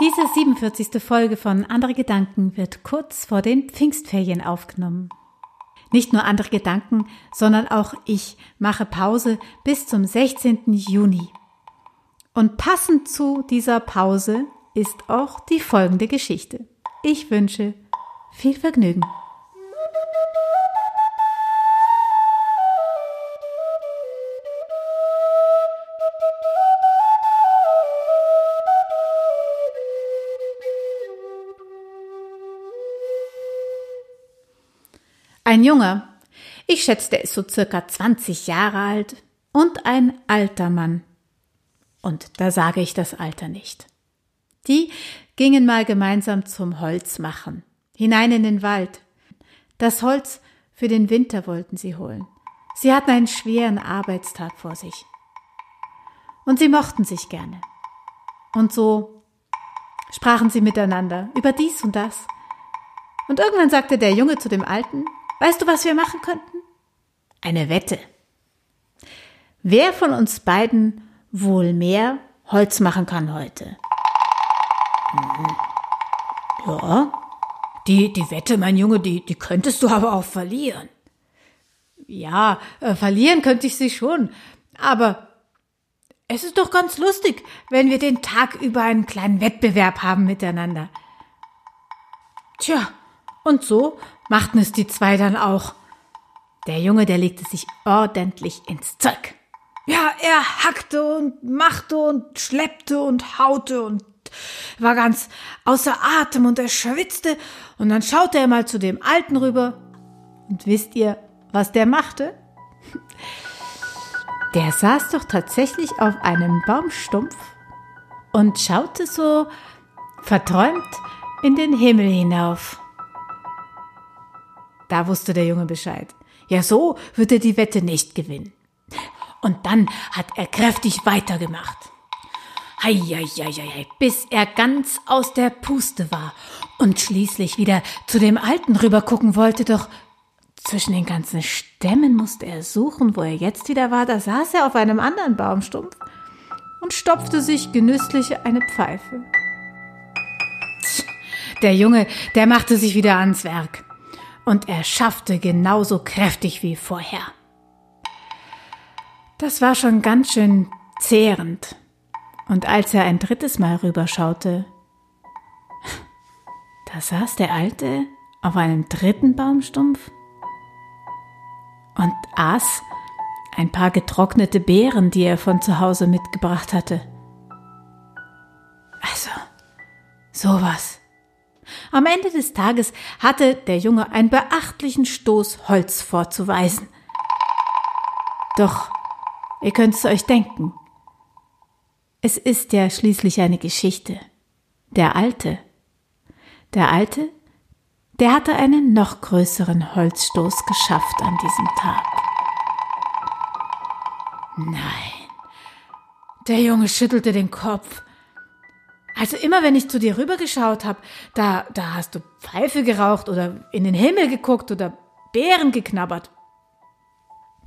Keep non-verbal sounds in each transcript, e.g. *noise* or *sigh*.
Diese 47. Folge von Andere Gedanken wird kurz vor den Pfingstferien aufgenommen. Nicht nur andere Gedanken, sondern auch ich mache Pause bis zum 16. Juni. Und passend zu dieser Pause ist auch die folgende Geschichte. Ich wünsche viel Vergnügen. Ein Junge, ich schätze, der ist so circa 20 Jahre alt, und ein alter Mann. Und da sage ich das Alter nicht. Die gingen mal gemeinsam zum Holz machen, hinein in den Wald. Das Holz für den Winter wollten sie holen. Sie hatten einen schweren Arbeitstag vor sich. Und sie mochten sich gerne. Und so sprachen sie miteinander über dies und das. Und irgendwann sagte der Junge zu dem Alten, Weißt du, was wir machen könnten? Eine Wette. Wer von uns beiden wohl mehr Holz machen kann heute? Hm. Ja, die, die Wette, mein Junge, die, die könntest du aber auch verlieren. Ja, äh, verlieren könnte ich sie schon, aber es ist doch ganz lustig, wenn wir den Tag über einen kleinen Wettbewerb haben miteinander. Tja, und so machten es die zwei dann auch. Der Junge, der legte sich ordentlich ins Zeug. Ja, er hackte und machte und schleppte und haute und war ganz außer Atem und er schwitzte und dann schaute er mal zu dem Alten rüber. Und wisst ihr, was der machte? *laughs* Der saß doch tatsächlich auf einem Baumstumpf und schaute so verträumt in den Himmel hinauf. Da wusste der Junge Bescheid. Ja, so wird er die Wette nicht gewinnen. Und dann hat er kräftig weitergemacht. Heieieiei, bis er ganz aus der Puste war und schließlich wieder zu dem Alten rübergucken wollte, doch zwischen den ganzen Stämmen musste er suchen, wo er jetzt wieder war. Da saß er auf einem anderen Baumstumpf und stopfte sich genüsslich eine Pfeife. Der Junge, der machte sich wieder ans Werk und er schaffte genauso kräftig wie vorher. Das war schon ganz schön zehrend. Und als er ein drittes Mal rüberschaute, da saß der Alte auf einem dritten Baumstumpf und aß ein paar getrocknete Beeren, die er von zu Hause mitgebracht hatte. Also, sowas. Am Ende des Tages hatte der Junge einen beachtlichen Stoß Holz vorzuweisen. Doch, ihr könnt es euch denken, es ist ja schließlich eine Geschichte. Der Alte, der Alte, der hatte einen noch größeren Holzstoß geschafft an diesem Tag. Nein, der Junge schüttelte den Kopf. Also immer wenn ich zu dir rübergeschaut habe, da, da hast du Pfeife geraucht oder in den Himmel geguckt oder Beeren geknabbert.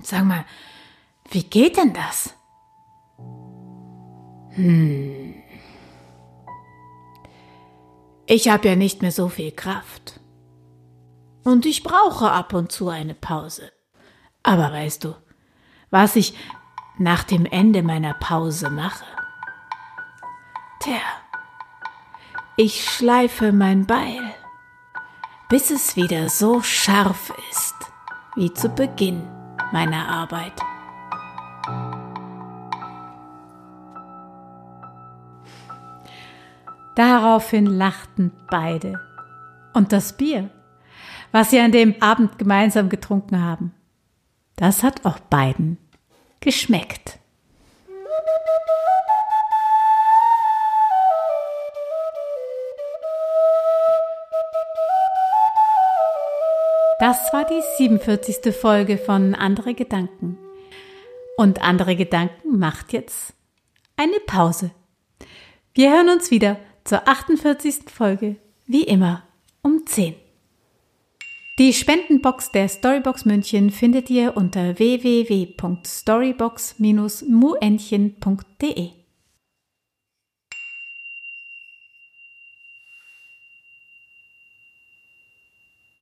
Sag mal, wie geht denn das? Hm. Ich habe ja nicht mehr so viel Kraft. Und ich brauche ab und zu eine Pause. Aber weißt du, was ich nach dem Ende meiner Pause mache? Tja, ich schleife mein Beil, bis es wieder so scharf ist wie zu Beginn meiner Arbeit. Daraufhin lachten beide. Und das Bier, was sie an dem Abend gemeinsam getrunken haben, das hat auch beiden geschmeckt. Das war die 47. Folge von Andere Gedanken. Und Andere Gedanken macht jetzt eine Pause. Wir hören uns wieder zur 48. Folge, wie immer, um 10. Die Spendenbox der Storybox München findet ihr unter www.storybox-muentchen.de.